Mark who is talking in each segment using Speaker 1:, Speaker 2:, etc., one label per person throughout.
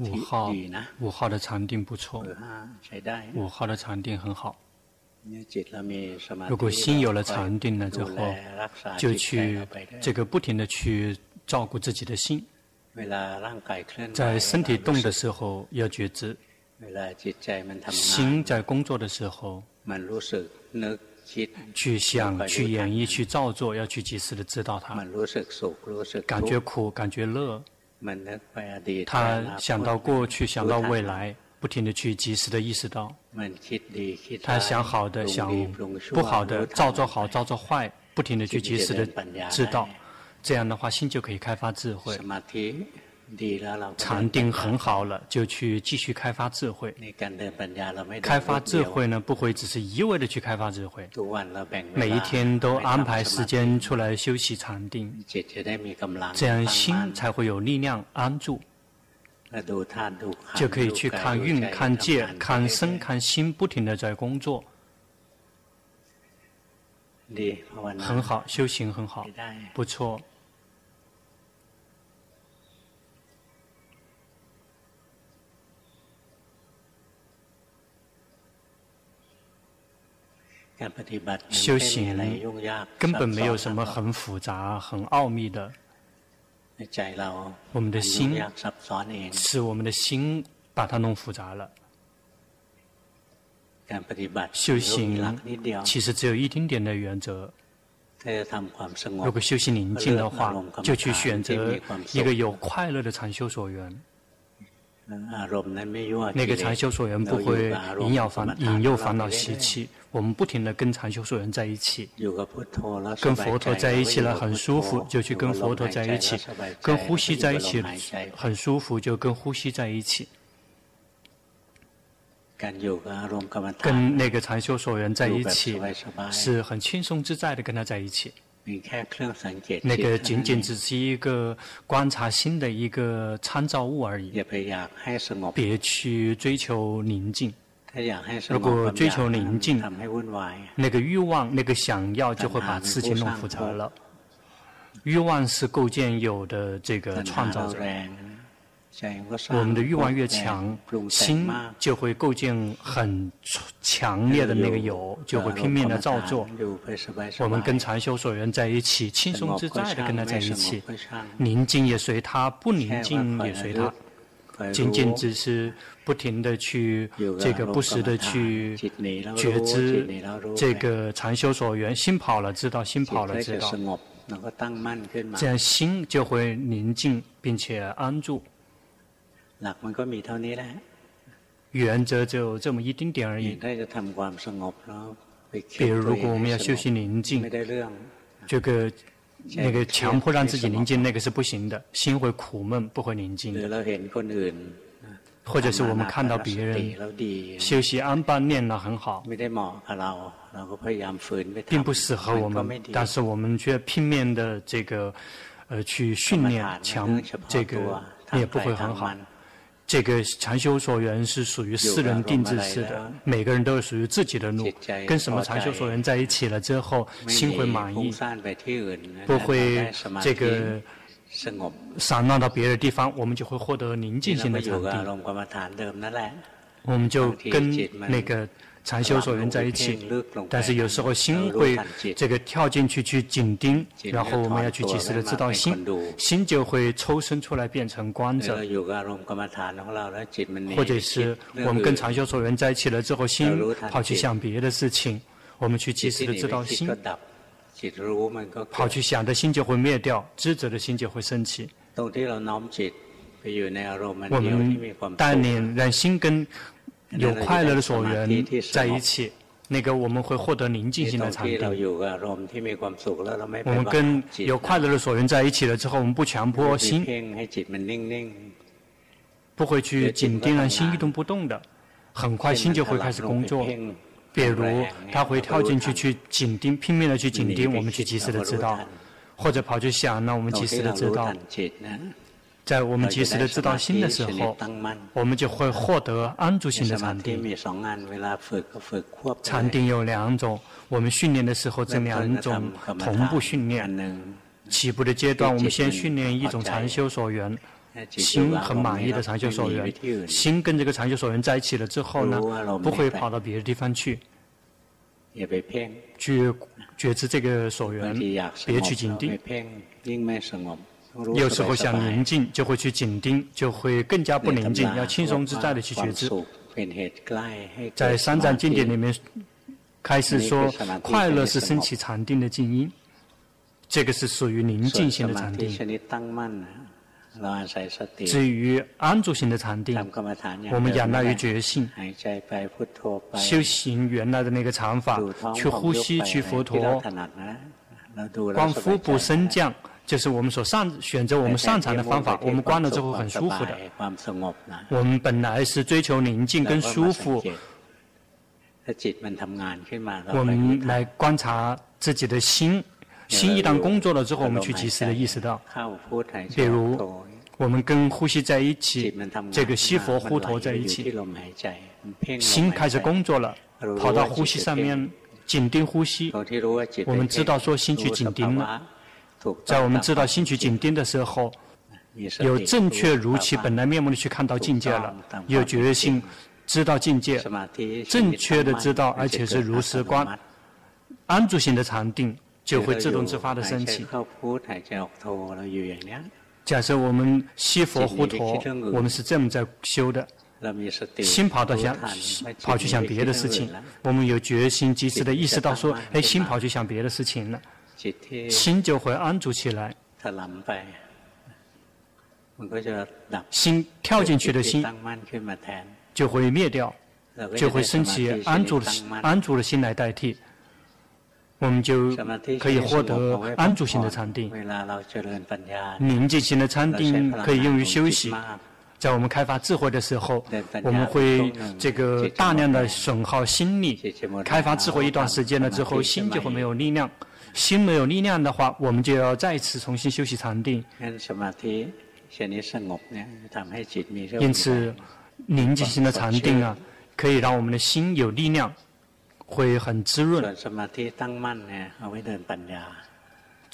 Speaker 1: 五号五号的禅定不错，五号的禅定很好。如果心有了禅定了之后，就去这个不停的去照顾自己的心。在身体动的时候要觉知，心在工作的时候，去想、去演绎、去造作，要去及时的知道它。感觉苦，感觉乐。他想到过去，想到未来，不停的去及时的意识到。他想好的，想不好的，造作好，造作坏，不停的去及时的知道。这样的话，心就可以开发智慧。禅定很好了，就去继续开发智慧。开发智慧呢，不会只是一味的去开发智慧。每一天都安排时间出来休息禅定，这样心才会有力量安住。就可以去看运、看界、看身、看心，不停的在工作。很好，修行很好，不错。修行根本没有什么很复杂、很奥秘的。我们的心是我们的心把它弄复杂了。修行其实只有一丁点的原则。如果修行宁静的话，就去？选择一个有快乐的禅修所缘。那个禅修所人不会引诱烦引诱烦恼习气。我们不停的跟禅修所人在一起，跟佛陀在一起了很舒服，就去跟佛陀在一起；跟呼吸在一起很舒服，就跟呼吸在一起。跟那个禅修所人在一起，是很轻松自在的跟他在一起。那个仅仅只是一个观察心的一个参照物而已。别去追求宁静。如果追求宁静，那个欲望、那个想要，就会把事情弄复杂了。欲望是构建有的这个创造者。我们的欲望越强，心就会构建很强烈的那个有，就会拼命的造作。我们跟禅修所缘在一起，轻松自在的跟他在一起，宁静也随他，不宁静也随他。仅仅只是不停的去这个不时的去觉知这个禅修所缘，心跑了知道，心跑了知道，这样心就会宁静并且安住。原则就这么一丁点而已。比如，如果我们要修习宁静，这个那个强迫让自己宁静，那个是不行的，心会苦闷，不会宁静。或者是我们看到别人修习安般念了很好，并不适合我们，但是我们却拼命的这个呃去训练强这个也不会很好。这个禅修所缘是属于私人定制式的，每个人都是属于自己的路。跟什么禅修所缘在一起了之后，心会满意，不会这个散乱到别的地方，我们就会获得宁静性的场地。我们就跟那个。禅修所缘在一起，但是有时候心会这个跳进去去紧盯，然后我们要去及时的知道心，心就会抽身出来变成观者，或者是我们跟禅修所缘在一起了之后，心跑去想别的事情，我们去及时的知道心，跑去想的心就会灭掉，知者的心就会升起。我们带领让心跟。有快乐的所缘在一起，那个我们会获得宁静心的场地。我们跟有快乐的所缘在一起了之后，我们不强迫心，不会去紧盯让心一动不动的，很快心就会开始工作。比如他会跳进去去紧盯，拼命的去紧盯，我们去及时的知道，或者跑去想，那我们及时的知道。在我们及时的知道心的时候，我们就会获得安住心的禅定。禅定有两种，我们训练的时候这两种同步训练。起步的阶段，我们先训练一种禅修所缘，心很满意的禅修所缘，心跟这个禅修所缘在一起了之后呢，不会跑到别的地方去，去觉知这个所缘，别去紧盯。有时候想宁静，就会去紧盯，就会更加不宁静，要轻松自在的去觉知。在三藏经典里面开始说，快乐是升起禅定的静音，这个是属于宁静型的禅定。至于安住型的禅定，我们仰赖于觉性，修行原来的那个禅法，去呼吸，去佛陀，观腹部升降，就是我们所上选择我们擅长的方法。我们关了之后很舒服的。我们本来是追求宁静跟舒服。我们来观察自己的心。心一旦工作了之后，我们去及时的意识到，比如我们跟呼吸在一起，这个吸佛呼陀在一起，心开始工作了，跑到呼吸上面紧盯呼吸。我们知道说心去紧盯了，在我们知道心去紧盯的时候，有正确如其本来面目的去看到境界了，有决心知道境界，正确的知道，而且是如实观，安住性的禅定。就会自动自发的升起。假设我们西佛呼陀，我们是这么在修的。心跑到想，跑去想别的事情，我们有决心及时的意识到说，哎，心跑去想别的事情了，心就会安住起来。心跳进去的心就会灭掉，就会升起安住的心安住的心来代替。我们就可以获得安住型的禅定，宁静型的禅定可以用于休息。在我们开发智慧的时候，我们会这个大量的损耗心力。开发智慧一段时间了之后，心就会没有力量。心没有力量的话，我们就要再次重新休息禅定。因此，宁静心的禅定啊，可以让我们的心有力量。会很滋润。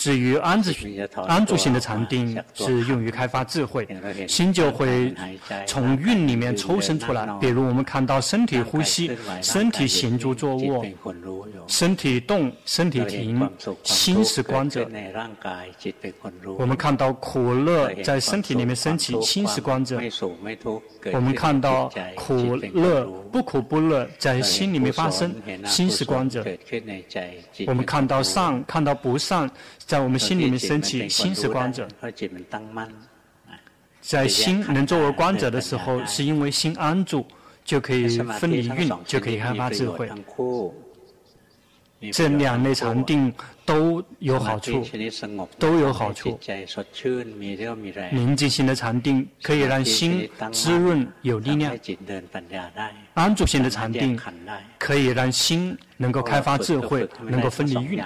Speaker 1: 至于安住安住性的禅定是用于开发智慧，心就会从运里面抽身出来。比如我们看到身体呼吸，身体行住坐卧，身体动，身体停，心是观者。我们看到苦乐在身体里面升起，心是观者。我们看到苦乐不苦不乐在心里面发生，心是观者。我们看到善，看到不善。在我们心里面升起，心是光者。在心能作为光者的时候，是因为心安住，就可以分离运，就可以开发智慧。这两类禅定都有好处，都有好处。宁静型的禅定可以让心滋润有力量，安住型的禅定可以让心能够开发智慧，能够分离蕴。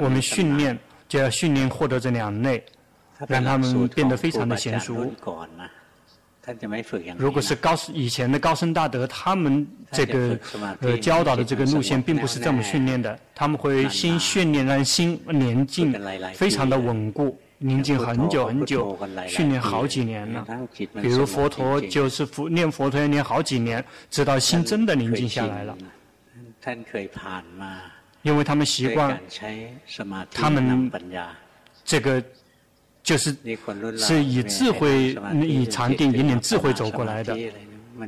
Speaker 1: 我们训练就要训练获得这两类，让他们变得非常的娴熟。如果是高以前的高僧大德，他们这个呃教导的这个路线并不是这么训练的，他们会先训练让心宁静，非常的稳固，宁静很久很久，训练好几年了。比如佛陀就是佛念佛陀要念好几年，直到心真的宁静下来了。因为他们习惯，他们这个就是是以智慧、以禅定引领智慧走过来的。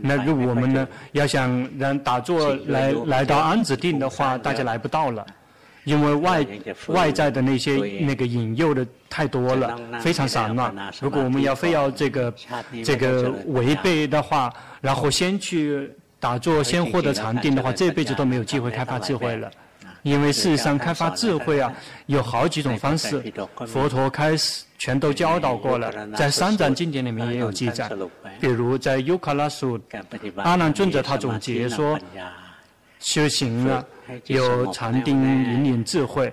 Speaker 1: 那如果我们呢，要想让打坐来来到安止定的话，大家来不到了，因为外外在的那些那个引诱的太多了，非常散乱。如果我们要非要这个这个违背的话，然后先去打坐，先获得禅定的话，这辈子都没有机会开发智慧了。因为事实上，开发智慧啊，有好几种方式。佛陀开始全都教导过了，在三藏经典里面也有记载。比如在优卡拉书，阿难尊者他总结说，修行啊，有禅定引领智慧。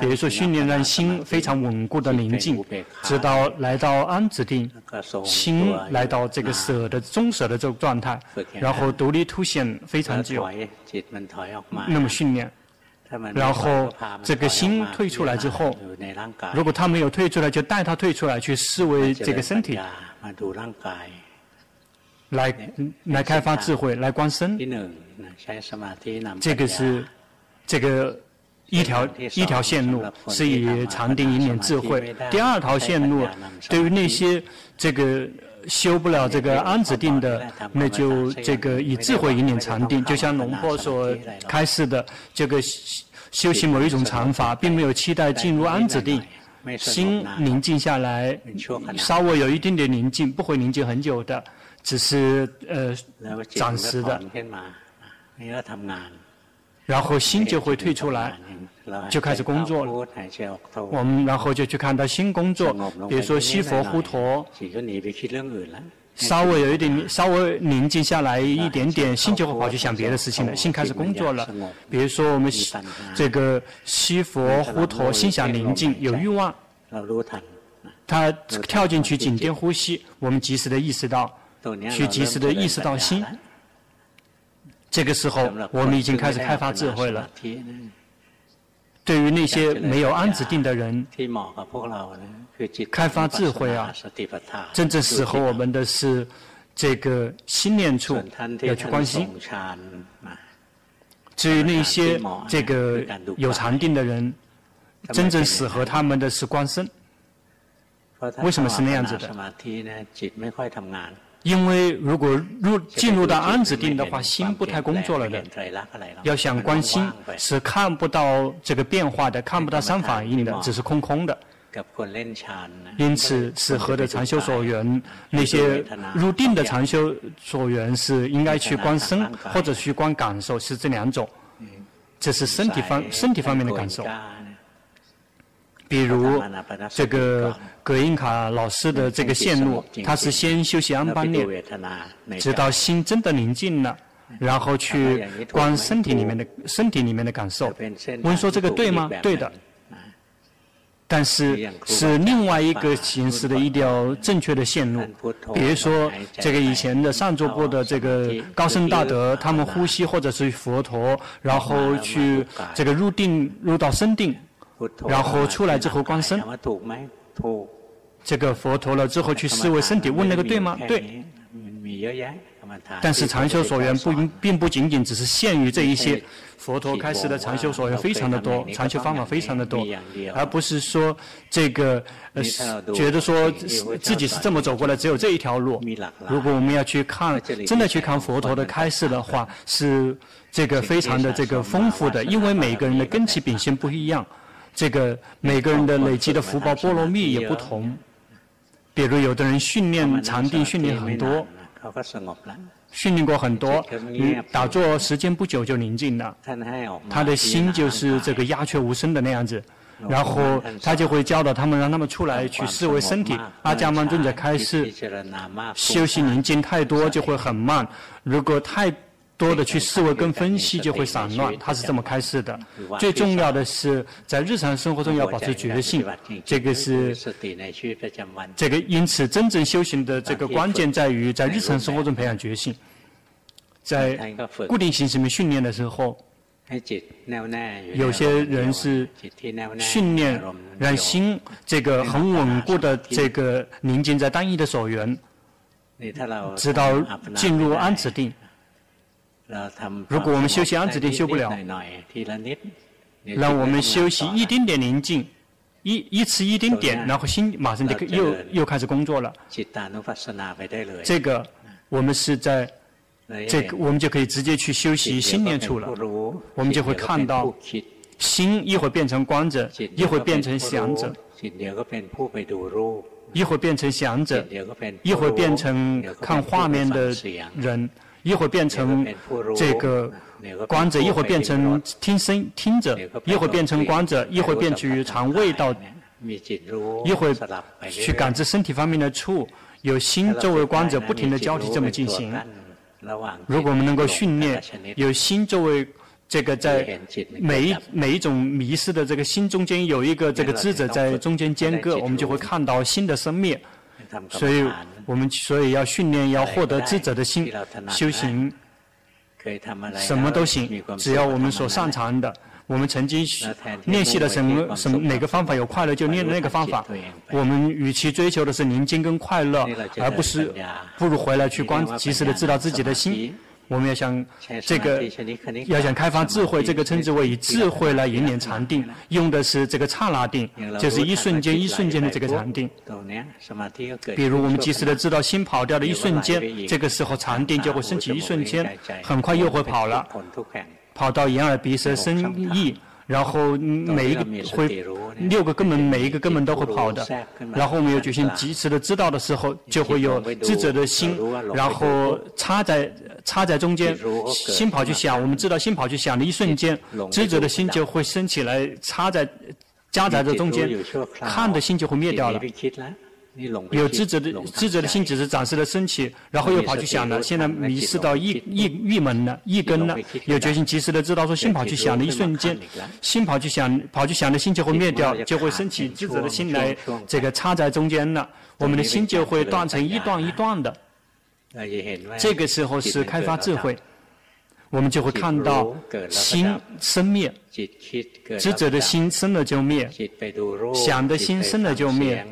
Speaker 1: 比如说训练让心非常稳固的宁静，直到来到安止定，心来到这个舍的中舍的这个状态，然后独立凸显非常久，那么训练。然后这个心退出来之后，如果他没有退出来，就带他退出来，去思维这个身体，来来开发智慧，来观身。这个是这个一条一条线路，是以禅定引领智慧。第二条线路，对于那些这个。修不了这个安止定的，那就这个以智慧引领禅定，就像龙婆所开示的，这个修行某一种禅法，并没有期待进入安止定，心宁静下来，稍微有一点点宁静，不会宁静很久的，只是呃暂时的，然后心就会退出来。就开始工作了，我们然后就去看到新工作，比如说西佛呼陀，稍微有一点稍微宁静下来一点点，心就会跑去想别的事情了，心开始工作了。比如说我们这个西佛呼陀心想宁静，有欲望，他跳进去紧盯呼吸，我们及时的意识到，去及时的意识到心，这个时候我们已经开始开发智慧了。对于那些没有安止定的人，开发智慧啊，真正适合我们的是这个心念处要去关心。至于那些这个有禅定的人，真正适合他们的是观身。为什么是那样子的？因为如果入进入到安止定的话，心不太工作了的。要想观心，是看不到这个变化的，看不到三反应的，只是空空的。因此，适合的禅修所缘，那些入定的禅修所缘是应该去观身，或者去观感受，是这两种。这是身体方身体方面的感受。比如这个葛印卡老师的这个线路，他是先休息安般念，直到心真的宁静了，然后去观身体里面的身体里面的感受。问说这个对吗？对的。但是是另外一个形式的一条正确的线路。比如说这个以前的上座部的这个高僧大德，他们呼吸或者是佛陀，然后去这个入定入到深定。然后出来之后观身，这个佛陀了之后去思维身体，问那个对吗？对。但是禅修所缘不并不仅仅只是限于这一些，佛陀开始的禅修所缘非常的多，禅修方法非常的多，而不是说这个呃觉得说自己是这么走过来，只有这一条路。如果我们要去看，真的去看佛陀的开示的话，是这个非常的这个丰富的，因为每个人的根器秉性不一样。这个每个人的累积的福报波罗蜜也不同，比如有的人训练禅定训练很多，训练过很多，嗯，打坐时间不久就宁静了，他的心就是这个鸦雀无声的那样子，然后他就会教导他们，让他们出来去思维身体。阿伽曼尊者开示，休息宁静太多就会很慢，如果太。多的去思维跟分析就会散乱，他是这么开示的。最重要的是在日常生活中要保持觉性，这个是这个。因此，真正修行的这个关键在于在日常生活中培养觉性，在固定形式里面训练的时候，有些人是训练让心这个很稳固的这个宁静在单一的所缘，直到进入安止定。如果我们修习安止定修不了，让我们休息一丁点宁静，一一次一丁点，然后心马上就又又开始工作了。这个我们是在这个我们就可以直接去休息心念处了。我们就会看到心一会变成观者，一会变成想者，一会变成想者，一会变成看画面的人。一会儿变成这个观者，一会儿变成听声听者，一会儿变成观者，一会儿变去尝味道，一会儿去感知身体方面的触，有心作为观者不停地交替这么进行。如果我们能够训练有心作为这个在每一每一种迷失的这个心中间有一个这个智者在中间间隔，我们就会看到新的生灭。所以我们所以要训练，要获得智者的心，修行什么都行，只要我们所擅长的，我们曾经练习的什么什么哪个方法有快乐就练那个方法。我们与其追求的是宁静跟快乐，而不是不如回来去观及时的知道自己的心。我们要想这个要想开发智慧，这个称之为以智慧来引领禅定，用的是这个刹那定，就是一瞬间一瞬间的这个禅定。比如我们及时的知道心跑掉的一瞬间，这个时候禅定就会升起一瞬间，很快又会跑了。跑到眼耳鼻舌身意，然后每一个会六个根本，每一个根本都会跑的。然后我们有决心及时的知道的时候，就会有智者的心，然后插在插在中间，心跑去想。我们知道心跑去想的一瞬间，智者的心就会升起来，插在夹在这中间，看的心就会灭掉了。有智者的智者的心只是暂时的升起，然后又跑去想了。现在迷失到一一一门了，一根了。有决心及时的知道说心跑去想的一瞬间，心跑去想跑去想的心就会灭掉，就会升起智者的心来，这个插在中间了。我们的心就会断成一段一段的。这个时候是开发智慧。我们就会看到心生灭，智者的心生了就灭，想的心生了就灭，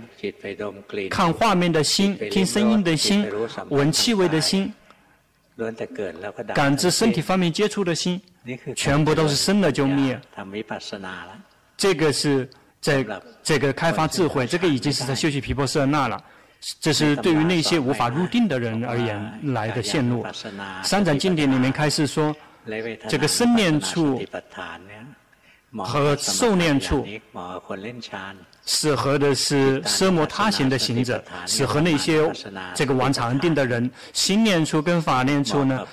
Speaker 1: 看画面的心，听声音的心，闻气味的心，感知身体方面接触的心，全部都是生了就灭。这个是在这个开发智慧，这个已经是在修习皮婆舍那了。这是对于那些无法入定的人而言来的线路。三藏经典里面开始说，这个生念处和受念处适合的是奢摩他行的行者，适合那些这个玩禅定的人。心念处跟法念处呢，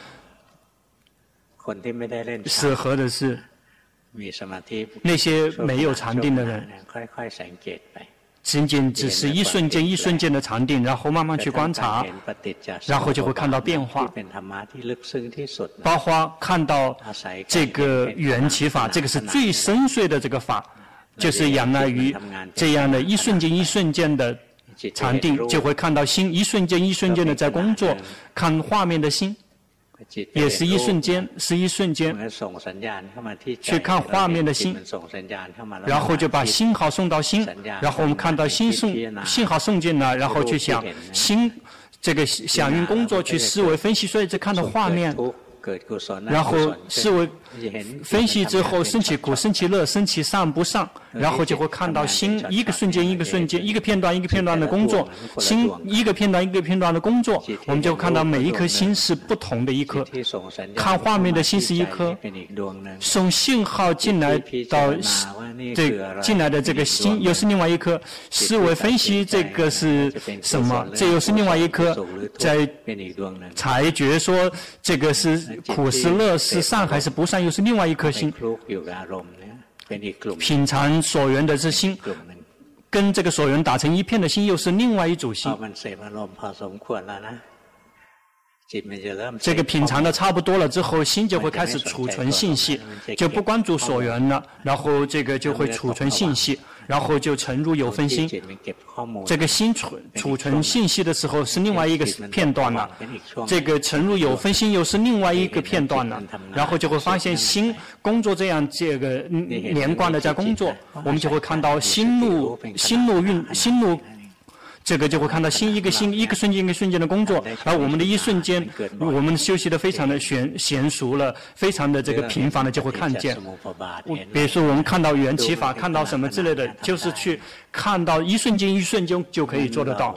Speaker 1: 适合的是那些没有禅定的人。仅仅只是一瞬间一瞬间的禅定，然后慢慢去观察，然后就会看到变化。包括看到这个缘起法，这个是最深邃的这个法，就是仰赖于这样的一瞬间一瞬间的禅定，就会看到心一瞬间一瞬间的在工作，看画面的心。也是一瞬间，是一瞬间，去看画面的心，然后就把信号送到心，然后我们看到心送信号送进来，然后去想心这个响应工作去思维分析，所以就看到画面。然后思维分析之后，升起苦，升起乐，升起上不上，然后就会看到心一个瞬间一个瞬间，一个片段一个片段的工作，心一个片段一个片段的工作，我们就看到每一颗心是不同的一颗，看画面的心是一颗，送信号进来到这进来的这个心又是另外一颗，思维分析这个是什么？这又是另外一颗，在裁决说这个是。苦是乐是善还是不善，又是另外一颗心。品尝所缘的是心，跟这个所缘打成一片的心，又是另外一组心。这个品尝的差不多了之后，心就会开始储存信息，就不关注所缘了，然后这个就会储存信息。然后就存入有分心，这个新存储存信息的时候是另外一个片段了，这个存入有分心又是另外一个片段了，然后就会发现新工作这样这个连贯的在工作，我们就会看到新路新路运新路。这个就会看到新一个新一个瞬间一个瞬间的工作，而我们的一瞬间，我们休息的非常的娴娴熟了，非常的这个频繁的就会看见。比如说我们看到缘起法，看到什么之类的，就是去看到一瞬间一瞬间就可以做得到。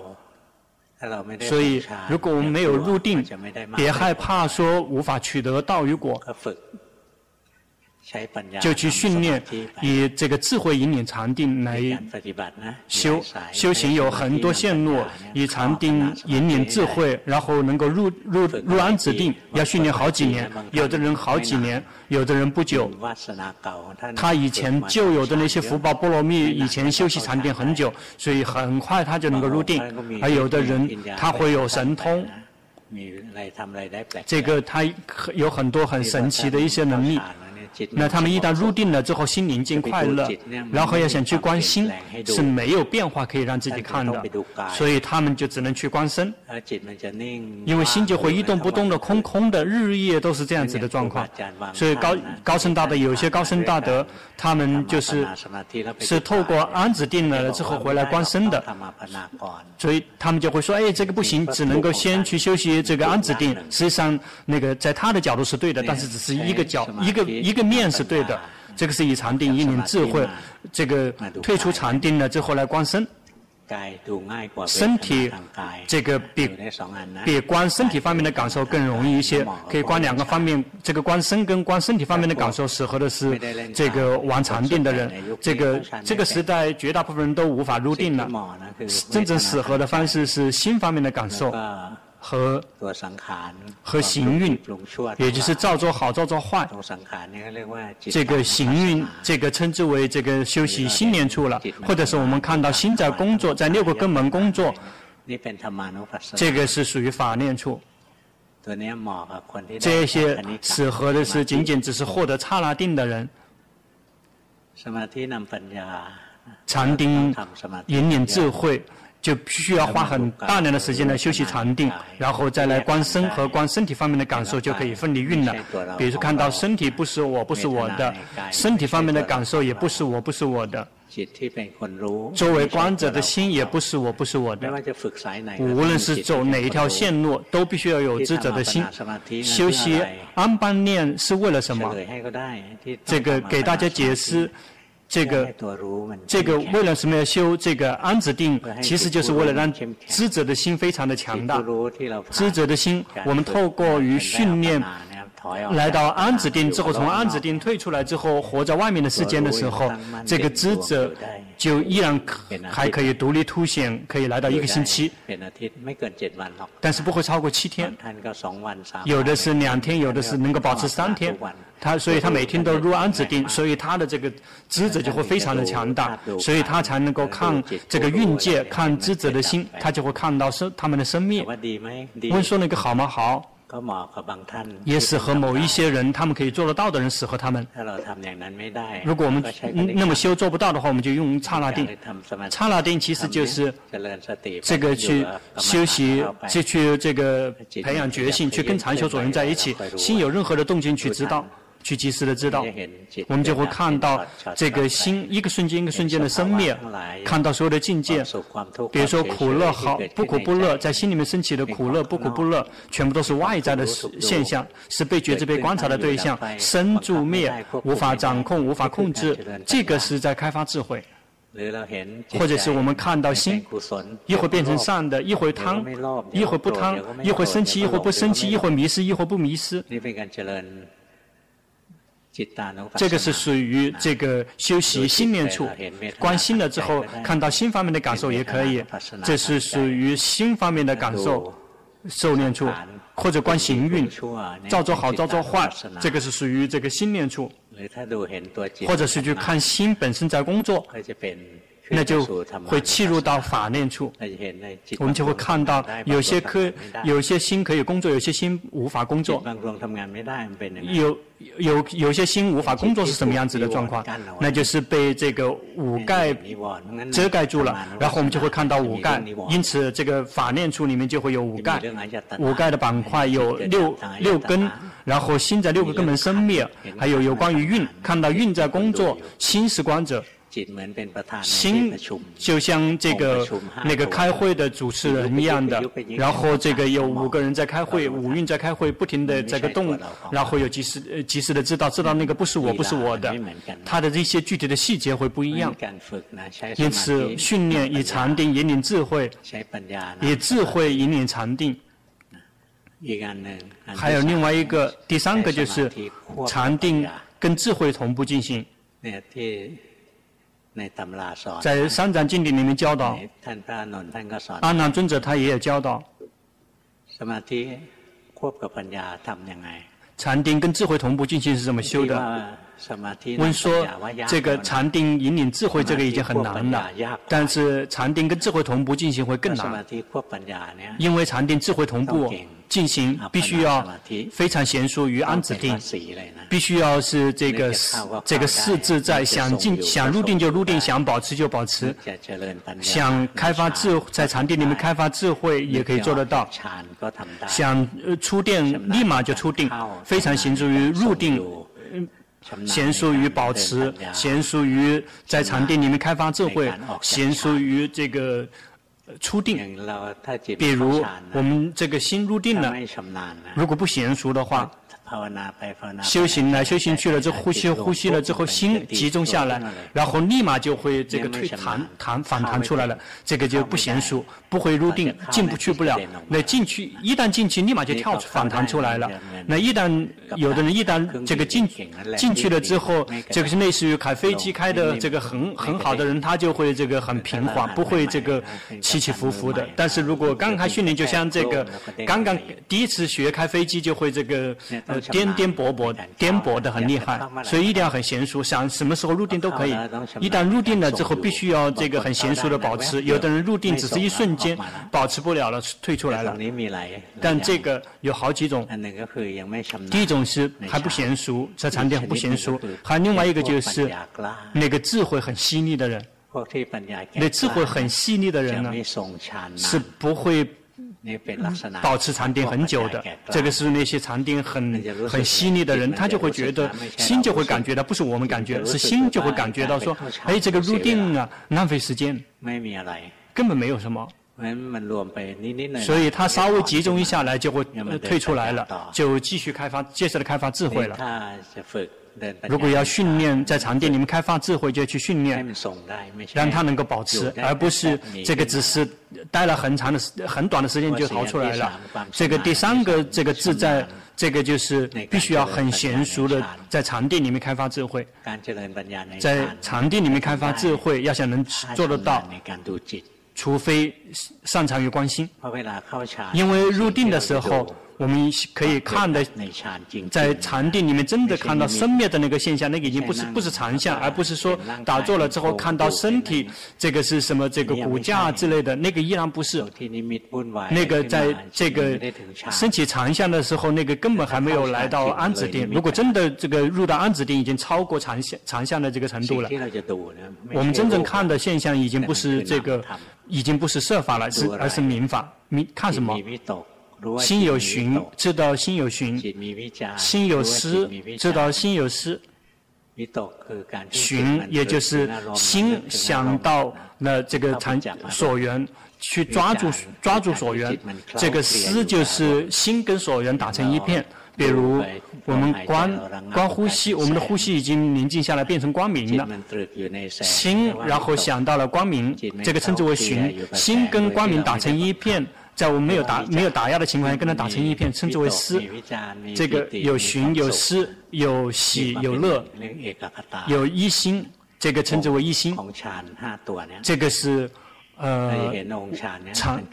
Speaker 1: 所以如果我们没有入定，别害怕说无法取得道与果。就去训练，以这个智慧引领禅定来修修行，有很多线路，以禅定引领智慧，然后能够入入入安止定，要训练好几年，有的人好几年，有的人不久。他以前旧有的那些福报波罗蜜，以前修习禅定很久，所以很快他就能够入定，而有的人他会有神通，这个他有很多很神奇的一些能力。那他们一旦入定了之后，心宁静快乐，然后要想去观心，是没有变化可以让自己看的，所以他们就只能去观身，因为心就会一动不动的、空空的，日夜都是这样子的状况。所以高高僧大德有些高僧大德，他们就是是透过安止定了之后回来观身的，所以他们就会说：哎，这个不行，只能够先去休息这个安止定。实际上，那个在他的角度是对的，但是只是一个角一个一个面是对的。这个是以禅定引领智慧，这个退出禅定了之后来观身。身体这个比比观身体方面的感受更容易一些，可以观两个方面。这个观身跟观身体方面的感受，适合的是这个玩禅定的人。这个这个时代绝大部分人都无法入定了，真正适合的方式是心方面的感受。和和行运，也就是造作好，造作坏。这个行运，这个称之为这个休息心念处了，或者是我们看到心在工作，在六个根门工作，这个是属于法念处。这些适合的是仅仅只是获得刹那定的人。禅定引领智慧。就必须要花很大量的时间来休息禅定，然后再来观身和观身体方面的感受，就可以分离运了。比如说看到身体不是我，不是我的，身体方面的感受也不是我，不是我的。作为观者的心也不是我，不是我的。无论是走哪一条线路，都必须要有知者的心。修习安般念是为了什么？这个给大家解释。这个这个为了什么要修这个安止定？其实就是为了让知者的心非常的强大。知者的心，我们透过于训练。来到安止定之后，从安止定退出来之后，活在外面的世间的时候，这个知者就依然可还可以独立凸显，可以来到一个星期，但是不会超过七天。有的是两天，有的是能够保持三天。他所以他每天都入安止定，所以他的这个知者就会非常的强大，所以他才能够看这个运界，看知者的心，他就会看到生他们的生命。问说那个好吗？好。也适合某一些人，他们可以做得到的人，适合他们。如果我们那么修做不到的话，我们就用刹那定。刹那定其实就是这个去休息，去去这个培养觉性，去跟禅修所人在一起，心有任何的动静去知道。去及时的知道，我们就会看到这个心一个瞬间一个瞬间的生灭，看到所有的境界，比如说苦乐好不苦不乐，在心里面升起的苦乐不苦不乐，全部都是外在的现象，是被觉知被观察的对象，生住灭无法掌控无法控制，这个是在开发智慧，或者是我们看到心一会变成善的，一会贪，一会不贪，一会生气，一会不生气，一会迷失，一会不迷失。这个是属于这个修习心念处，观心了之后，看到心方面的感受也可以，这是属于心方面的感受，受念处，或者观行运，造作好造作坏，这个是属于这个心念处，或者是去看心本身在工作。那就会契入到法念处，我们就会看到有些科、有些心可以工作，有些心无法工作。有有有些心无法工作是什么样子的状况？那就是被这个五盖遮盖住了，然后我们就会看到五盖。因此，这个法念处里面就会有五盖，五盖的板块有六六根，然后心在六个根本生灭，还有有关于运，看到运在工作，心是观者。心就像这个那个开会的主持人一样的，然后这个有五个人在开会，五运在开会，不停的在个动，然后有及时呃及时的知道知道那个不是我不是我的，他的这些具体的细节会不一样。因此训练以禅定引领智慧，以智慧引领禅定。还有另外一个第三个就是禅定跟智慧同步进行。在三藏经典里面教导，阿难尊者他也有教导，禅定跟智慧同步进行是怎么修的？问说这个禅定引领智慧，这个已经很难了，但是禅定跟智慧同步进行会更难，因为禅定智慧同步。进行必须要非常娴熟于安止定，必须要是这个这个四自在，想进想入定就入定，想保持就保持，想开发智在禅定里面开发智慧也可以做得到，想出定立马就出定，非常娴熟于入定，娴熟于保持，娴熟于在禅定里面开发智慧，娴熟于这个。初定，比如我们这个心入定了，如果不娴熟的话。修行来修行去了，之后呼吸呼吸了之后，心集中下来，然后立马就会这个退弹弹反弹出来了，这个就不娴熟，不会入定，进不去不了。那进去一旦进去，立马就跳出反弹出来了。那一旦有的人一旦这个进进去了之后，这个是类似于开飞机开的这个很很好的人，他就会这个很平滑，不会这个起起伏伏的。但是如果刚开训练，就像这个刚刚第一次学开飞机，就会这个。颠颠簸簸，颠簸的很厉害，所以一定要很娴熟，想什么时候入定都可以。一旦入定了之后，必须要这个很娴熟的保持。有的人入定只是一瞬间，保持不了了，退出来了。但这个有好几种，第一种是还不娴熟，在禅定不娴熟；还另外一个就是那个智慧很细腻的人，那智慧很细腻的人呢，是不会。保持禅定很久的，这个是那些禅定很很细腻的人，他就会觉得心就会感觉到，不是我们感觉，是心就会感觉到说，哎，这个入定啊，浪费时间，根本没有什么，所以他稍微集中一下来就会退出来了，就继续开发，接着的开发智慧了。如果要训练在禅定里面开发智慧，就去训练，让它能够保持，而不是这个只是待了很长的时很短的时间就逃出来了。这个第三个这个自在，这个就是必须要很娴熟的在禅定里面开发智慧，在禅定里面开发智慧，要想能做得到，除非擅长于关心，因为入定的时候。我们可以看的，在禅定里面真的看到生灭的那个现象，那个已经不是不是常相，而不是说打坐了之后看到身体，这个是什么这个骨架之类的，那个依然不是。那个在这个升起常相的时候，那个根本还没有来到安止定。如果真的这个入到安止定，已经超过常相常相的这个程度了。我们真正看的现象已经不是这个，已经不是色法了，是而是明法。名看什么？心有寻，知道心有寻；心有思，知道心有思。寻，也就是心想到了这个禅所缘，去抓住抓住所缘。这个思就是心跟所缘打成一片。比如我们观观呼吸，我们的呼吸已经宁静下来，变成光明了。心然后想到了光明，这个称之为寻。心跟光明打成一片。在我们没有打没有打压的情况下，跟它打成一片，称之为思。这个有寻有思，有喜有乐，有一心，这个称之为一心。这个是呃禅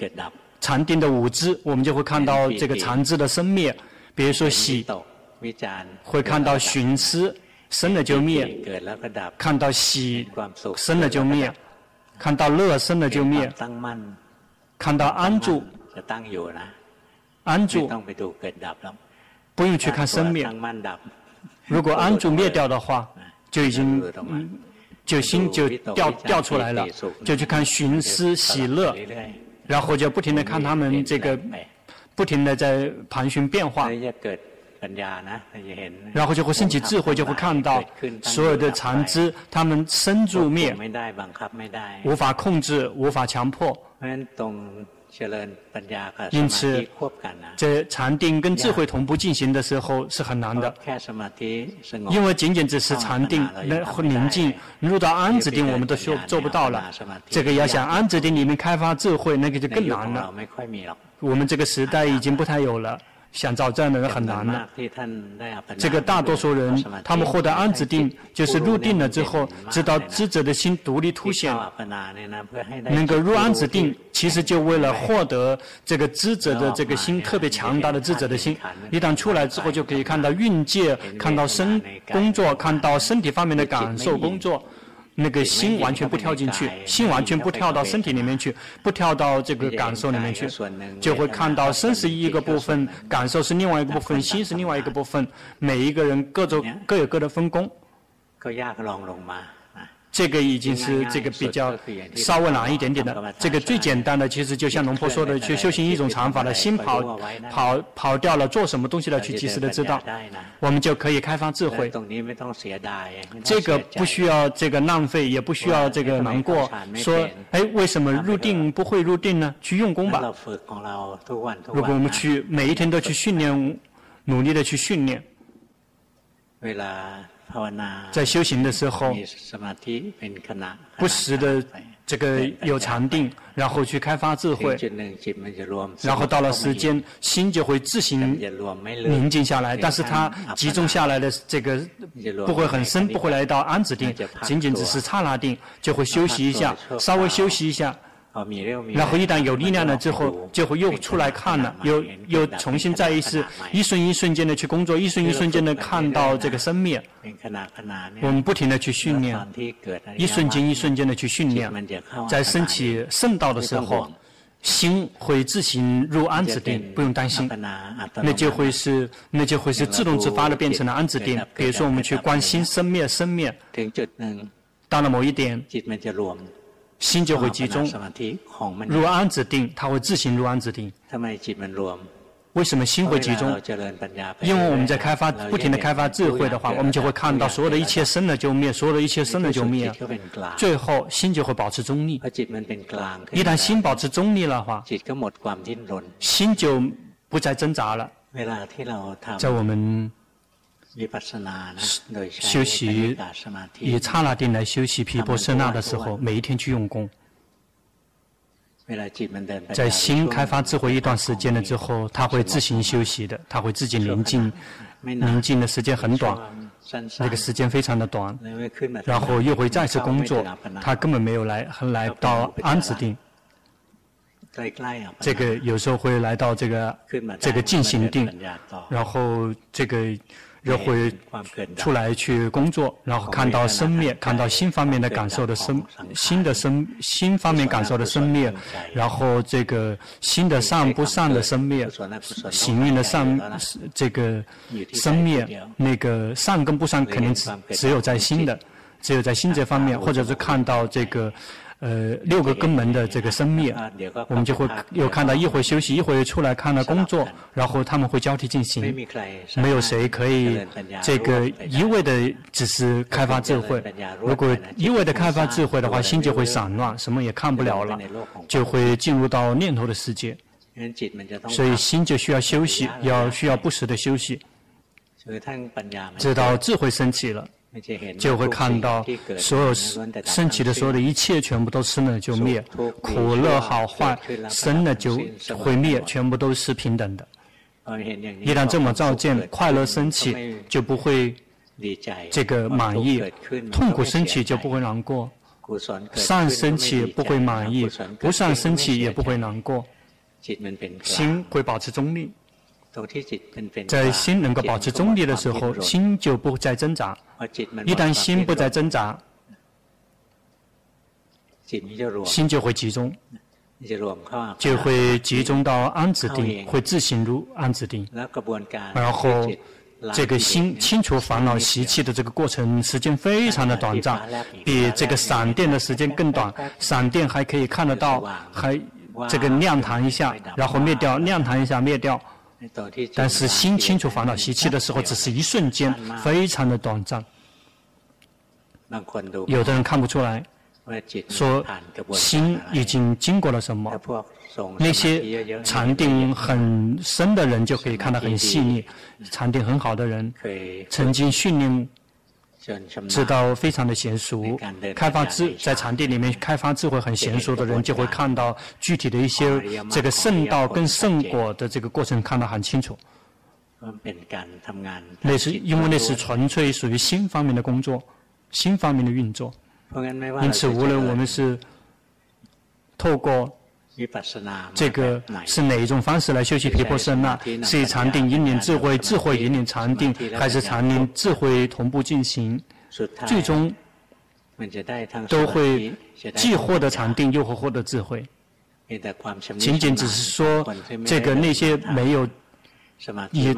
Speaker 1: 禅定的五支，我们就会看到这个禅支的生灭。比如说喜，会看到寻思生了就灭；看到喜生了就灭；看到乐生了就灭。看到安住，安住，不用去看生灭。如果安住灭掉的话，就已经，就心就掉掉出来了，就去看寻思喜乐，然后就不停的看他们这个，不停的在盘旋变化。然后就会升起智慧，就会看到所有的残肢，他们生住灭，无法控制，无法强迫。因此，这禅定跟智慧同步进行的时候是很难的，因为仅仅只是禅定能宁静，入到安止定我们都做做不到了。这个要想安止定里面开发智慧，那个就更难了。我们这个时代已经不太有了。想找这样的人很难了。这个大多数人，他们获得安止定，就是入定了之后，知道智者的心独立凸显，能够入安止定，其实就为了获得这个智者的这个心特别强大的智者的心。一旦出来之后，就可以看到运界，看到身工作，看到身体方面的感受工作。那个心完全不跳进去，心完全不跳到身体里面去，不跳到这个感受里面去，就会看到身是一个部分，感受是另外一个部分，心是另外一个部分，每一个人各做各有各的分工。这个已经是这个比较稍微难一点点的。这个最简单的，其实就像龙婆说的，去修行一种禅法的心跑跑跑掉了，做什么东西了，去及时的知道，我们就可以开发智慧。这个不需要这个浪费，也不需要这个难过。说，哎，为什么入定不会入定呢？去用功吧。如果我们去每一天都去训练，努力的去训练。在修行的时候，不时的这个有禅定，然后去开发智慧，然后到了时间，心就会自行宁静下来。但是它集中下来的这个不会很深，不会来到安止定，仅仅只是刹那定，就会休息一下，稍微休息一下。然后一旦有力量了之后，就会又出来看了，又又重新再一次一瞬一瞬间的去工作，一瞬一瞬间的看到这个生灭。我们不停的去训练，一瞬间一瞬间的去训练，在升起圣道的时候，心会自行入安止定，不用担心，那就会是那就会是自动自发的变成了安止定。比如说我们去观心生灭生灭，到了某一点。心就会集中入安止定，它会自行入安止定。为什么心会集中？因为我们在开发不停的开发智慧的话，我们就会看到所有的一切生了就灭，所有的一切生了就灭，最后心就会保持中立。一旦心保持中立了的话，心就不再挣扎了。在我们。修习以刹那定来修习毗婆舍那的时候，每一天去用功。在心开发智慧一段时间了之后，他会自行休息的，他会自己宁静，宁静的时间很短，那个时间非常的短，然后又会再次工作，他根本没有来来到安止定。这个有时候会来到这个这个进行定，然后这个。又会出来去工作，然后看到生灭，看到新方面的感受的生，新的生，新方面感受的生灭，然后这个新的善不善的生灭，行运的善这个生灭，那个善跟不善肯定只只有在新的，只有在新这方面，或者是看到这个。呃，六个根门的这个生灭，我们就会有看到一会休息，一会出来看到工作，然后他们会交替进行。没有谁可以这个一味的只是开发智慧。如果一味的开发智慧的话，心就会散乱，什么也看不了了，就会进入到念头的世界。所以心就需要休息，要需要不时的休息，直到智慧升起了。就会看到所有升起的所有的一切，全部都生了就灭，苦乐好坏生了就会灭，全部都是平等的。一旦这么照见，快乐升起就不会这个满意，痛苦升起就不会难过，善升起不会满意，不善升起也不会难过，心会保持中立。在心能够保持中立的时候，心就不再挣扎。一旦心不再挣扎，心就会集中，就会集中到安止定，会自行入安止定。然后，这个心清除烦恼习气的这个过程时间非常的短暂，比这个闪电的时间更短。闪电还可以看得到，还这个亮堂一下，然后灭掉，亮堂一下灭掉。但是心清除烦恼习气的时候，只是一瞬间，非常的短暂。有的人看不出来，说心已经经过了什么。那些禅定很深的人就可以看得很细腻，禅定很好的人，曾经训练。知道非常的娴熟，开发智在禅定里面开发智慧很娴熟的人，就会看到具体的一些这个圣道跟圣果的这个过程看得很清楚。那是因为那是纯粹属于心方面的工作，心方面的运作。因此，无论我们是透过这个是哪一种方式来修习皮婆舍那，是以禅定引领智慧，智慧引领禅定，还是禅定智慧同步进行，最终都会既获得禅定，又会获得智慧。仅仅只是说，这个那些没有。以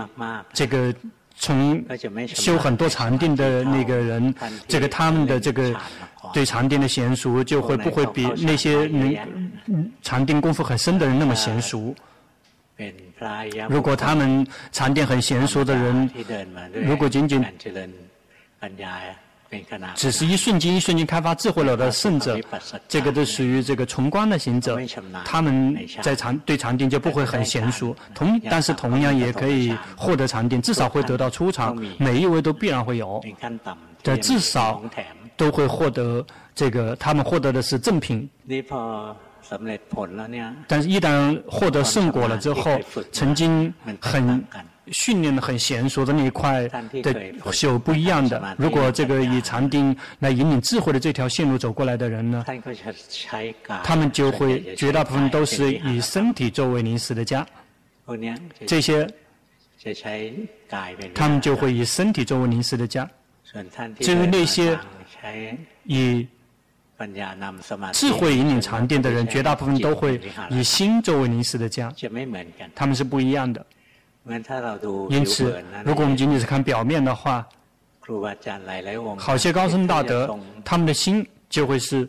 Speaker 1: 这个从修很多禅定的那个人，这个他们的这个对禅定的娴熟，就会不会比那些能禅定功夫很深的人那么娴熟？如果他们禅定很娴熟的人，如果仅仅只是一瞬间一瞬间开发智慧了的圣者，这个都属于这个崇光的行者，他们在禅对禅定就不会很娴熟。同但是同样也可以获得禅定，至少会得到初禅，每一位都必然会有，这至少都会获得这个，他们获得的是正品。但是，一旦获得圣果了之后，曾经很。训练的很娴熟的那一块的修不一样的。如果这个以禅定来引领智慧的这条线路走过来的人呢，他们就会绝大部分都是以身体作为临时的家。这些，他们就会以身体作为临时的家。至于那些以智慧引领禅定的人，绝大部分都会以心作为临时的家。他们是不一样的。因此，如果我们仅仅是看表面的话，好些高僧大德，他们的心就会是，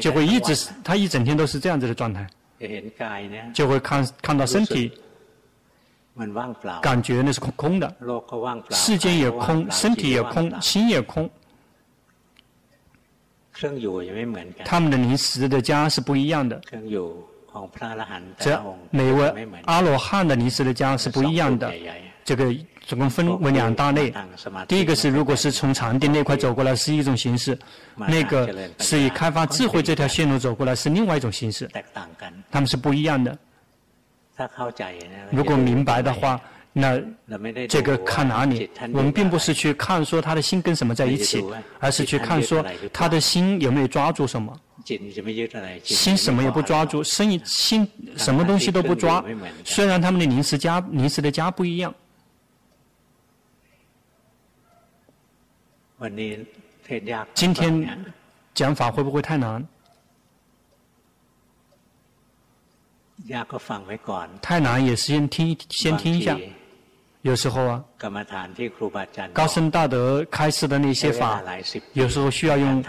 Speaker 1: 就会一直是，他一整天都是这样子的状态，就会看看到身体，感觉那是空空的，世间也空，身体也空，心也空，他们的临时的家是不一样的。这每位阿罗汉的临时的家是不一样的，这个总共分为两大类。第一个是如果是从禅定那块走过来是一种形式，那个是以开发智慧这条线路走过来是另外一种形式，他们是不一样的。如果明白的话。那这个看哪里？我们并不是去看说他的心跟什么在一起，而是去看说他的心有没有抓住什么。心什么也不抓住，生意心什么东西都不抓。虽然他们的临时家、临时的家不一样。今天讲法会不会太难？太难也是先听，先听一下。有时候啊，高僧大德开示的那些法，有时候需要用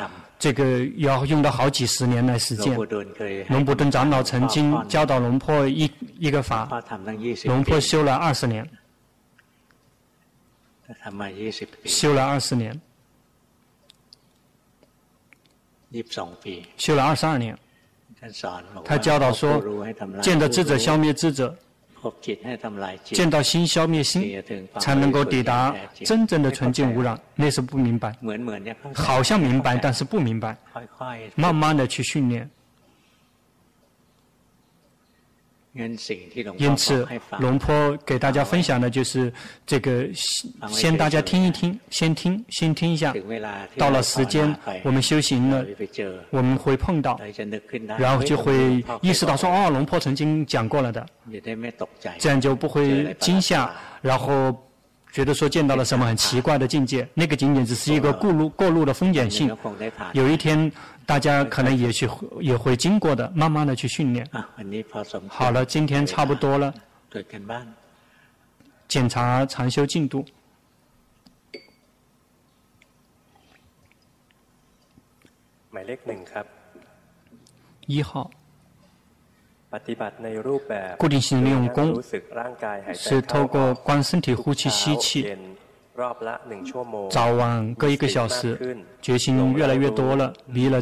Speaker 1: 这个要用到好几十年来实践。龙布顿长老曾经教导龙婆一一个法，龙婆修了二十年，修了二十年，修了二十二年。他教导说，见得智者消灭智者。见到心消灭心，才能够抵达真正的纯净无染。那是不明白，好像明白，但是不明白。慢慢的去训练。因此，龙坡给大家分享的就是这个，先大家听一听，先听，先听一下。到了时间，我们修行了，我们会碰到，然后就会意识到说，哦，龙坡曾经讲过了的，这样就不会惊吓，然后。觉得说见到了什么很奇怪的境界，那个仅仅只是一个过路过路的风险性。有一天，大家可能也许也会经过的，慢慢的去训练。好了，今天差不多了。检查禅修进度。一号。固定性利用功是透过观身体呼气吸气，早晚各一个小时，决心越来越多了，离了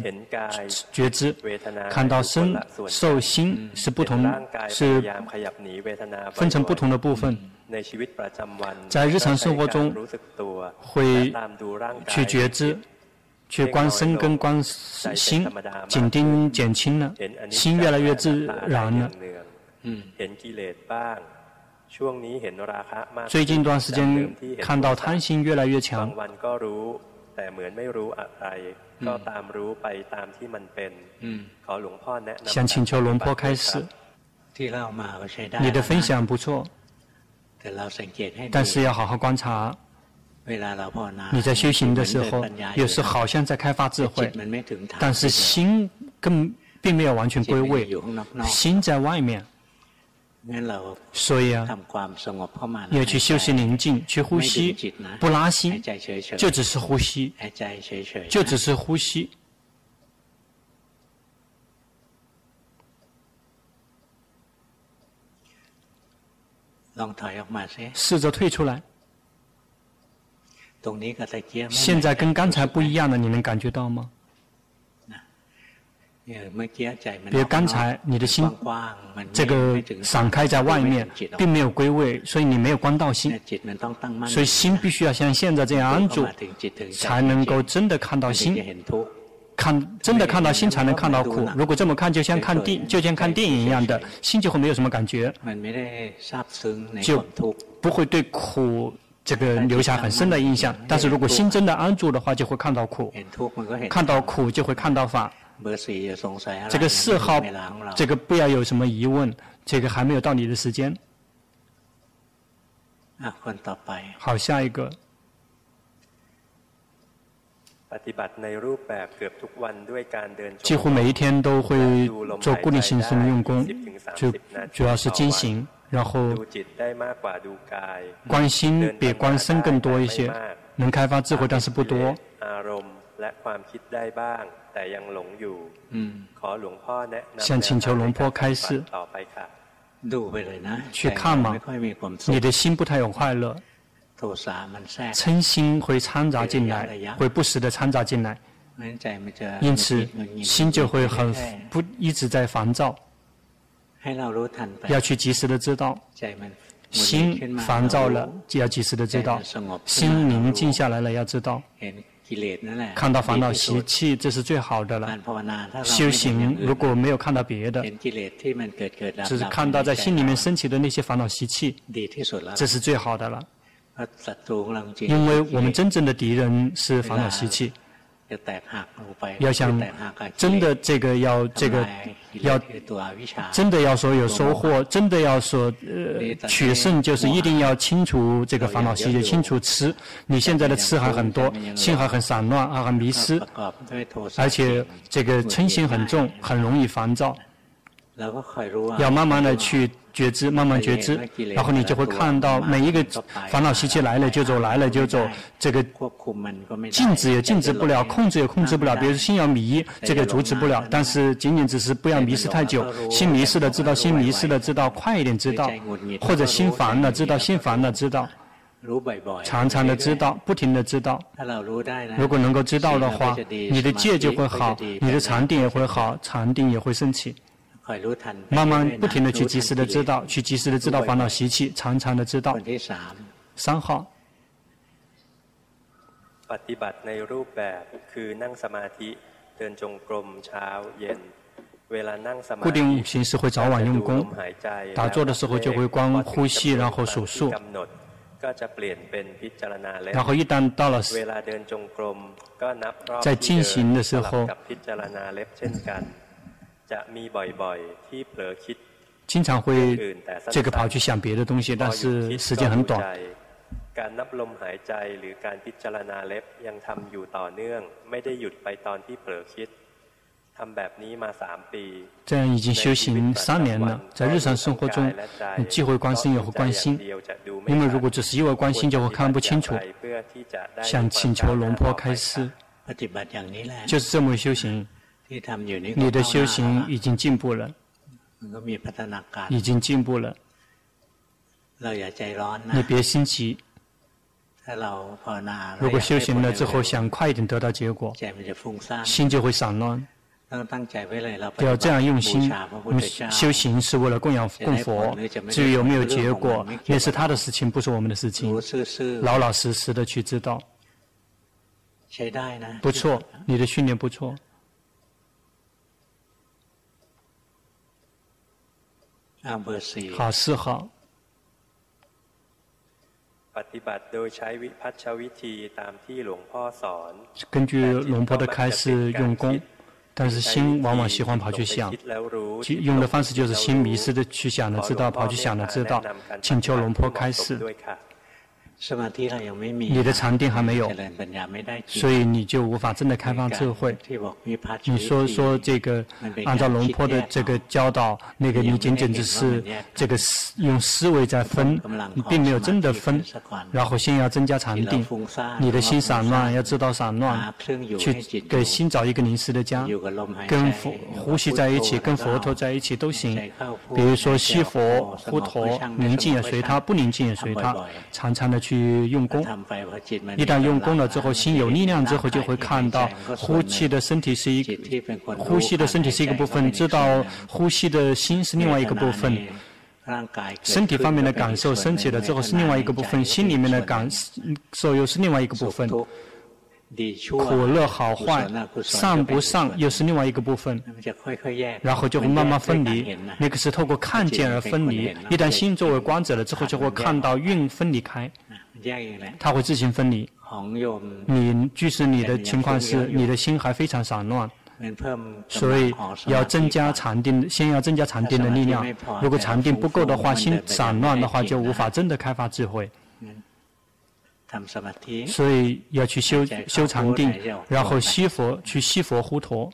Speaker 1: 觉知，看到身受心是不同，是分成不同的部分，在日常生活中会去觉知。去观身跟观心，紧盯减轻了，心越来越自然了，嗯最近一段时间看到贪心越来越强。嗯想请求龙坡开始。你的分享不错，但是要好好观察。你在修行的时候，有时好像在开发智慧，但是心更并没有完全归位，心在外面。所以啊，要去修习宁静，去呼吸，不拉心，就只是呼吸，就只是呼吸。试着退出来。现在跟刚才不一样的，你能感觉到吗？比如刚才你的心这个散开在外面，并没有归位，所以你没有观到心。所以心必须要像现在这样安住，才能够真的看到心。看真的看到心，才能看到苦。如果这么看，就像看电就像看电影一样的，心就会没有什么感觉，就不会对苦这个留下很深的印象。但是如果心真的安住的话，就会看到苦，看到苦就会看到法。这个四号，这个不要有什么疑问，这个还没有到你的时间。好，下一个。几乎每一天都会做固定形式的用功，就主要是精行，然后关心比关身更多一些，能开发智慧，但是不多。嗯，想请求龙坡开示，去看嘛，你的心不太有快乐。嗔心会掺杂进来，会不时的掺杂进来，因此心就会很不一直在烦躁。要去及时的知道，心烦躁了就要及时的知道，心宁静下来了要知道，看到烦恼习气这是最好的了。修行如果没有看到别的，只是看到在心里面升起的那些烦恼习气，这是最好的了。因为我们真正的敌人是烦恼习气，要想真的这个要这个要真的要说有收获，真的要说呃取胜，就是一定要清除这个烦恼习气，清除痴。你现在的痴还很多，心还很散乱，还很迷失，而且这个嗔心很重，很容易烦躁。要慢慢的去觉知，慢慢觉知，然后你就会看到每一个烦恼习气来了就走，来了就走，这个禁止也禁止不了，控制也控制不了。比如心要迷，这个阻止不了，但是仅仅只是不要迷失太久。心迷失了知道，心迷失了知道，快一点知道，或者心烦了知道，心烦了知道，常常的知道，不停的知道。如果能够知道的话，你的戒就会好，你的禅定也会好，禅定也会升起。慢慢不停的去及时的知道，去及时的知道烦恼习气，常常的知道。三号。固定形式会早晚用功，打坐的时候就会光呼吸，然后数数。然后一旦到了在进行的时候。经常会这个跑去想别的东西，但是时间很短。这样已经修行三年了，在日常生活中，你既会关心也会关心。因为如果只是一味关心，就会看不清楚。想请求龙坡开示，就是这么修行。你的修行已经进步了，已经进步了。你别心急。如果修行了之后想快一点得到结果，心就会散乱。要这样用心。修行是为了供养供佛，至于有没有结果，那是他的事情，不是我们的事情。老老实实的去知道。不错，你的训练不错。好，四号。根据龙婆的开示用功，但是心往往喜欢跑去想，用的方式就是心迷失的去想了知道，跑去想了知道，请求龙婆开示。你的禅定还没有，所以你就无法真的开放智慧。你说说这个，按照龙坡的这个教导，那个你仅仅只是这个思用思维在分，你并没有真的分。然后先要增加禅定，你的心散乱，要知道散乱，去给心找一个临时的家，跟佛呼吸在一起，跟佛陀在一起都行。比如说吸佛呼陀，宁静也随他，不宁静也随他，常常的去。用功，一旦用功了之后，心有力量之后，就会看到呼气的身体是一，呼吸的身体是一个部分，知道呼吸的心是另外一个部分。身体方面的感受升起了之后是另外一个部分，心里面的感受又是另外一个部分。苦乐好坏，上不上又是另外一个部分，然后就会慢慢分离。那个是透过看见而分离。一旦心作为观者了之后，就会看到运分离开，它会自行分离。你即使你的情况是你的心还非常散乱，所以要增加禅定，先要增加禅定的力量。如果禅定不够的话，心散乱的话，就无法真的开发智慧。所以要去修修禅定，然后吸佛去吸佛呼陀，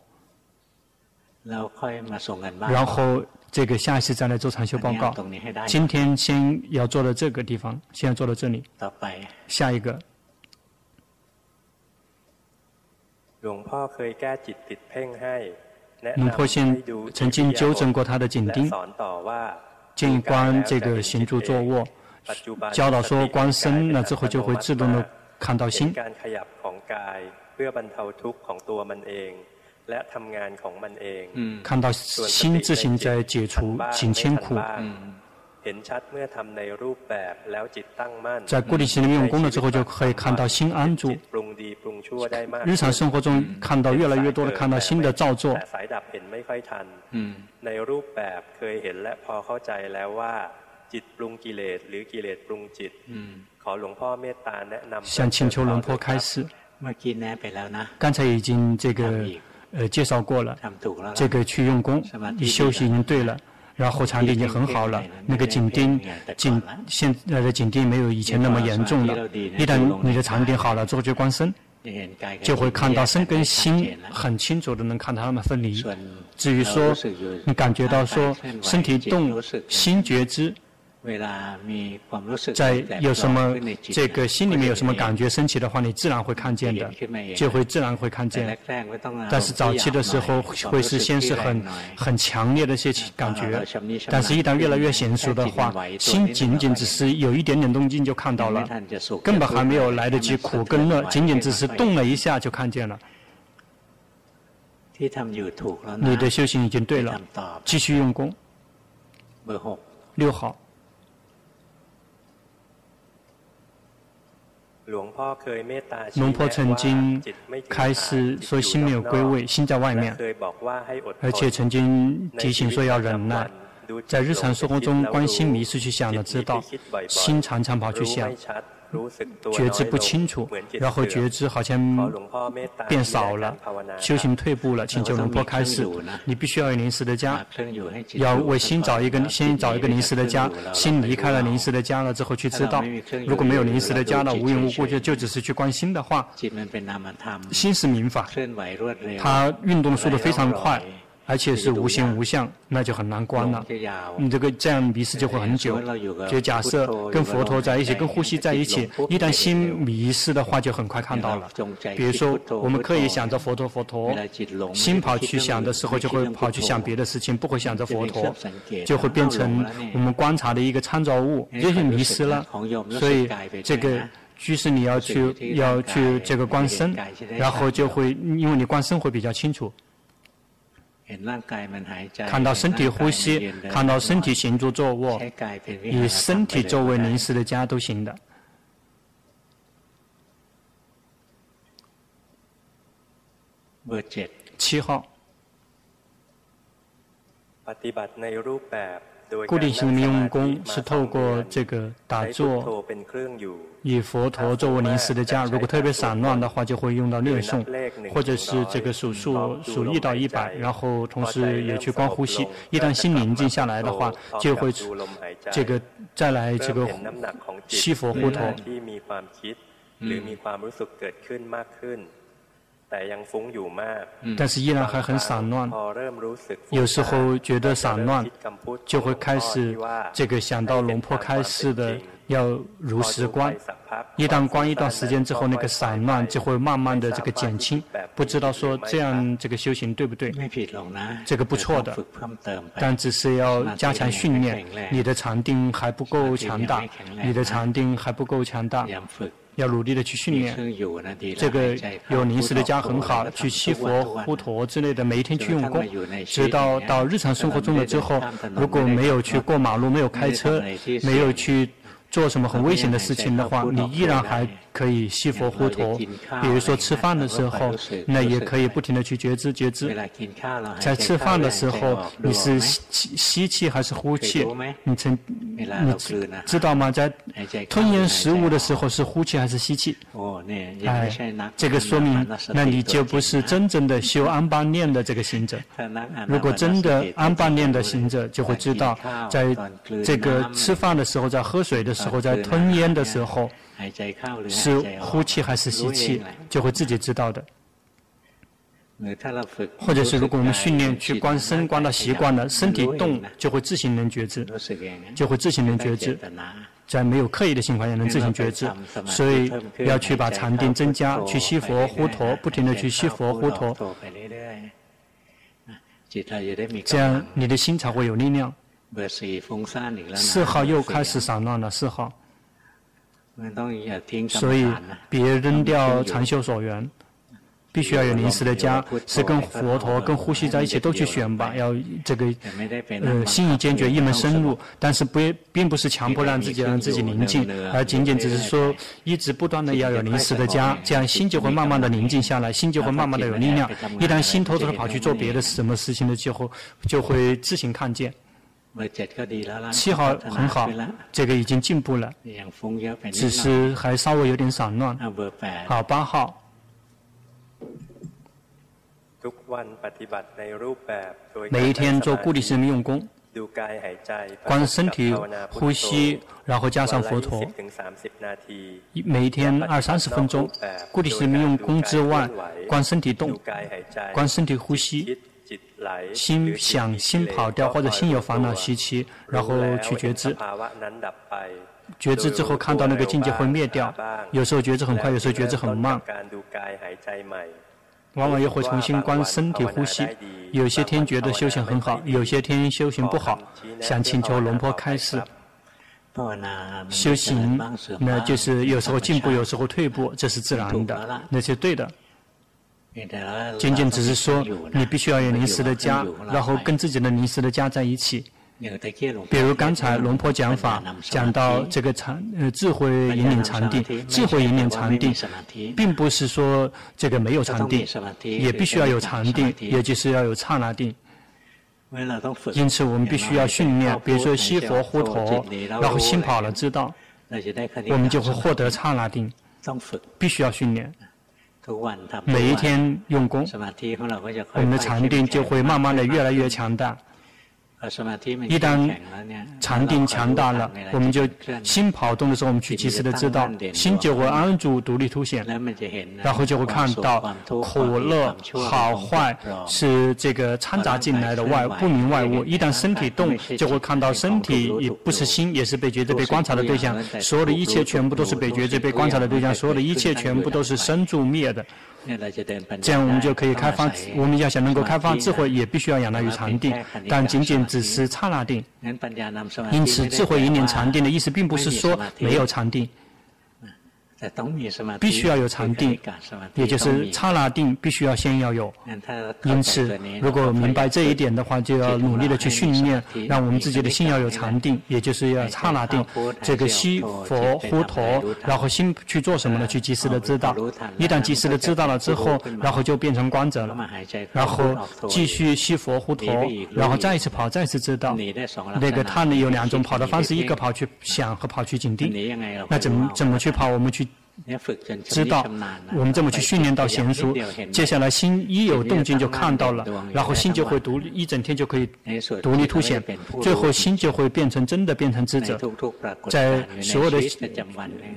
Speaker 1: 然后这个下一次再来做禅修报告。今天先要做到这个地方，先要做到这里。下一个。龙婆先曾经纠正过他的紧盯，建议观这个行住坐卧。教导说，观身了之后就会自动的看到心，看到心自行在解除减轻苦。在固定型的用功了之后，就可以看到心安住。日常生活中看到越来越多的看到新的造作。想请求龙婆开示。刚才已经这个呃介绍过了，这个去用功，你休息已经对了，然后禅定已经很好了，那个紧盯紧现在的紧盯没有以前那么严重了。一旦你的禅定好了之后，就观身，就会看到身跟心很清楚的能看到他们分离。至于说你感觉到说身体动，心觉知。在有什么这个心里面有什么感觉升起的话，你自然会看见的，就会自然会看见。但是早期的时候会是先是很很强烈的一些感觉，但是一旦越来越娴熟的话，心仅仅只是有一点点动静就看到了，根本还没有来得及苦跟乐，仅仅只是动了一下就看见了。你的修行已经对了，继续用功。六号。龙婆曾经开始说心没有归位，心在外面，而且曾经提醒说要忍耐，在日常生活中关心迷失去想的知道，心常常跑去想。觉知不清楚，然后觉知好像变少了，修行退步了，请求龙婆开始。你必须要有临时的家，要为心找一个，先找一个临时的家。心离开了临时的家了之后去知道，如果没有临时的家了，无缘无故就就只是去观心的话，心是明法，它运动速度非常快。而且是无形无相，那就很难观了。你这个这样迷失就会很久。就假设跟佛陀在一起，跟呼吸在一起，一旦心迷失的话，就很快看到了。比如说，我们刻意想着佛陀，佛陀，心跑去想的时候，就会跑去想别的事情，不会想着佛陀，就会变成我们观察的一个参照物，就是迷失了。所以这个居士你要去要去这个观身，然后就会因为你观身会比较清楚。看到身体呼吸，看到身体行住坐卧，以身体作为临时的家都行的。
Speaker 2: 七号。
Speaker 1: 固定型的冥用功是透过这个打坐，以佛陀作为临时的家。如果特别散乱的话，就会用到念诵，或者是这个数数数一到一百，然后同时也去观呼吸。一旦心宁静下来的话，就会这个再来这个吸佛呼陀。但是依然还很散乱，有时候觉得散乱，就会开始这个想到龙坡开示的要如实观。一旦观一段时间之后，那个散乱就会慢慢的这个减轻。不知道说这样这个修行对不对？这个不错的，但只是要加强训练。你的禅定还不够强大，你的禅定还不够强大。要努力的去训练，这个有临时的家很好，去西佛、呼陀之类的，每一天去用功，直到到日常生活中了之后，如果没有去过马路，没有开车，没有去。做什么很危险的事情的话，你依然还可以吸佛呼陀。比如说吃饭的时候，那也可以不停的去觉知觉知。在吃饭的时候，你是吸吸气还是呼气？你曾你知道吗？在吞咽食物的时候是呼气还是吸气？哎，这个说明那你就不是真正的修安般念的这个行者。如果真的安般念的行者，就会知道，在这个吃饭的时候，在喝水的。时候在吞咽的时候，是呼气还是吸气，就会自己知道的。或者是如果我们训练去观身观到习惯了，身体动就会自行能觉知，就会自行能觉知，在没有刻意的情况下能自行觉知。所以要去把禅定增加，去吸佛呼陀，不停的去吸佛呼陀，这样你的心才会有力量。四号又开始散乱了，四号。所以别扔掉长修所缘，必须要有临时的家，是跟佛陀、跟呼吸在一起都去选吧。要这个呃心意坚决，一门深入，但是不并不是强迫让自己让自己宁静，而仅仅只是说一直不断的要有临时的家，这样心就会慢慢的宁静下来，心就会慢慢的有力量。一旦心偷偷的跑去做别的什么事情的时候，就会自行看见。七号很好，这个已经进步了，只是还稍微有点散乱。好，八号。每一天做固定式的用功，观身体呼吸，然后加上佛陀。每一天二三十分钟，固定式的用功之外，观身体动，观身体呼吸。心想心跑掉，或者心有烦恼习气，然后去觉知，觉知之后看到那个境界会灭掉。有时候觉知很快，有时候觉知很慢，往往又会重新观身体呼吸。有些天觉得修行很好，有些天修行不好，想请求龙坡开示。修行那就是有时候进步，有时候退步，这是自然的，那是对的。仅仅只是说，你必须要有临时的家，然后跟自己的临时的家在一起。比如刚才龙婆讲法，讲到这个禅呃智慧引领禅定，智慧引领禅定，并不是说这个没有禅定，也必须要有禅定，也就是要有刹那定。因此我们必须要训练，比如说吸佛呼陀，然后心跑了知道，我们就会获得刹那定，必须要训练。每一天用功，我们的禅定就会慢慢的越来越强大。一旦禅定强大了，我们就心跑动的时候，我们去及时的知道，心就会安住独立凸显，然后就会看到苦乐好坏是这个掺杂进来的外不明外物。一旦身体动，就会看到身体也不是心，也是被觉知、被观察的对象。所有的一切全部都是被觉知、被观察的对象，所有的一切全部都是生住灭的。这样我们就可以开发，我们要想能够开发智慧，也必须要仰赖于禅定，但仅仅只是刹那定。因此，智慧引领禅定的意思，并不是说没有禅定。必须要有禅定，也就是刹那定，必须要先要有。因此，如果明白这一点的话，就要努力的去训练，让我们自己的心要有禅定，也就是要刹那定。这个吸佛呼陀，然后心去做什么呢？去及时的知道。一旦及时的知道了之后，然后就变成光者了。然后继续吸佛呼陀，然后再一次跑，再一次知道。那个他呢有两种跑的方式，一个跑去想和跑去紧定。那怎么怎么去跑？我们去。知道，我们这么去训练到娴熟，接下来心一有动静就看到了，然后心就会独立，一整天就可以独立凸显，最后心就会变成真的变成智者，在所有的，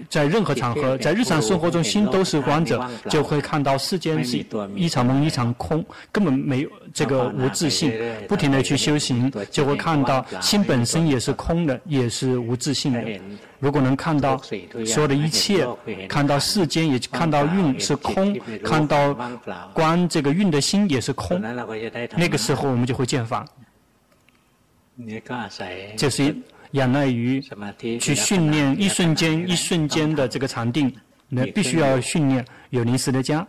Speaker 1: 在任何场合，在日常生活中，心都是观者，就会看到世间是一场梦一场空，根本没有这个无自性，不停的去修行，就会看到心本身也是空的，也是无自性的。如果能看到所有的一切，看到世间也看到运是空，看到观这个运的心也是空，那个时候我们就会见法。就是仰赖于去训练一瞬间一瞬间的这个禅定，那必须要训练有临时的家。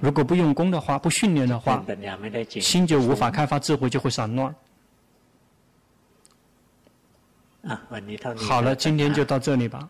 Speaker 1: 如果不用功的话，不训练的话，心就无法开发智慧，就会散乱。好了，今天就到这里吧。